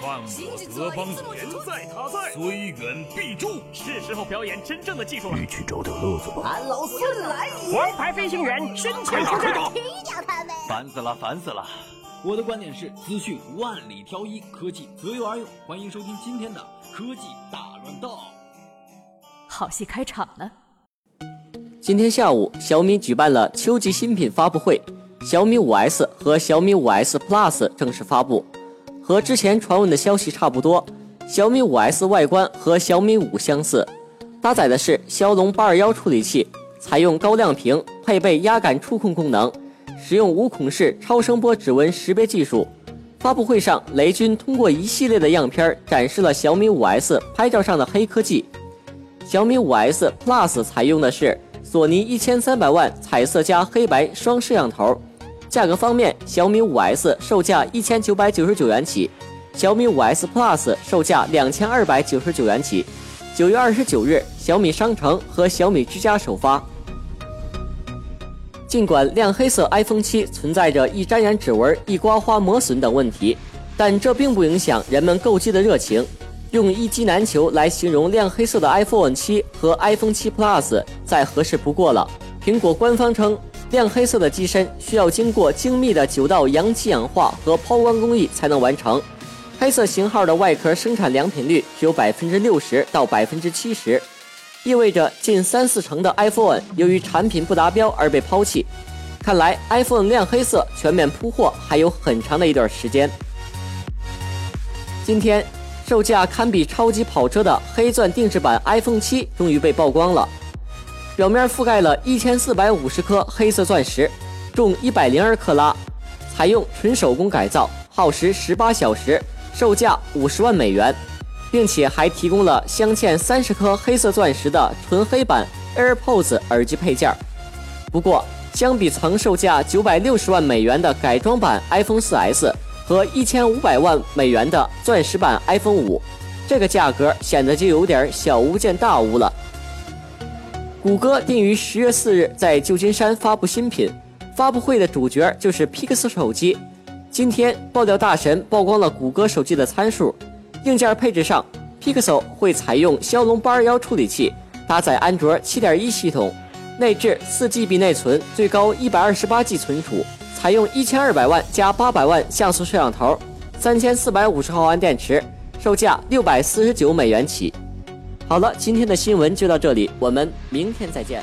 犯我德邦人在他在，虽远必诛。是时候表演真正的技术了。你去找点乐子吧。俺老孙来也！王牌飞行员身前出战，踢掉他们！烦死了，烦死了！我的观点是：资讯万里挑一，科技择优而用。欢迎收听今天的科技大乱斗。好戏开场了。今天下午，小米举办了秋季新品发布会，小米 5S 和小米 5S Plus 正式发布。和之前传闻的消息差不多，小米 5S 外观和小米5相似，搭载的是骁龙821处理器，采用高亮屏，配备压感触控功能，使用无孔式超声波指纹识别技术。发布会上，雷军通过一系列的样片展示了小米 5S 拍照上的黑科技。小米 5S Plus 采用的是索尼一千三百万彩色加黑白双摄像头。价格方面，小米 5S 售价一千九百九十九元起，小米 5S Plus 售价两千二百九十九元起。九月二十九日，小米商城和小米之家首发。尽管亮黑色 iPhone 七存在着易沾染指纹、易刮花磨损等问题，但这并不影响人们购机的热情。用一机难求来形容亮黑色的 iPhone 七和 iPhone 七 Plus 再合适不过了。苹果官方称，亮黑色的机身需要经过精密的九道阳极氧化和抛光工艺才能完成。黑色型号的外壳生产良品率只有百分之六十到百分之七十，意味着近三四成的 iPhone 由于产品不达标而被抛弃。看来 iPhone 亮黑色全面铺货还有很长的一段时间。今天。售价堪比超级跑车的黑钻定制版 iPhone 七终于被曝光了，表面覆盖了一千四百五十颗黑色钻石，重一百零二克拉，采用纯手工改造，耗时十八小时，售价五十万美元，并且还提供了镶嵌三十颗黑色钻石的纯黑版 AirPods 耳机配件。不过，相比曾售价九百六十万美元的改装版 iPhone 4S。和一千五百万美元的钻石版 iPhone 五，这个价格显得就有点小巫见大巫了。谷歌定于十月四日在旧金山发布新品，发布会的主角就是 Pixel 手机。今天爆料大神曝光了谷歌手机的参数，硬件配置上，Pixel 会采用骁龙八二幺处理器，搭载安卓七点一系统，内置四 GB 内存，最高一百二十八 G 存储。采用一千二百万加八百万像素摄像头，三千四百五十毫安电池，售价六百四十九美元起。好了，今天的新闻就到这里，我们明天再见。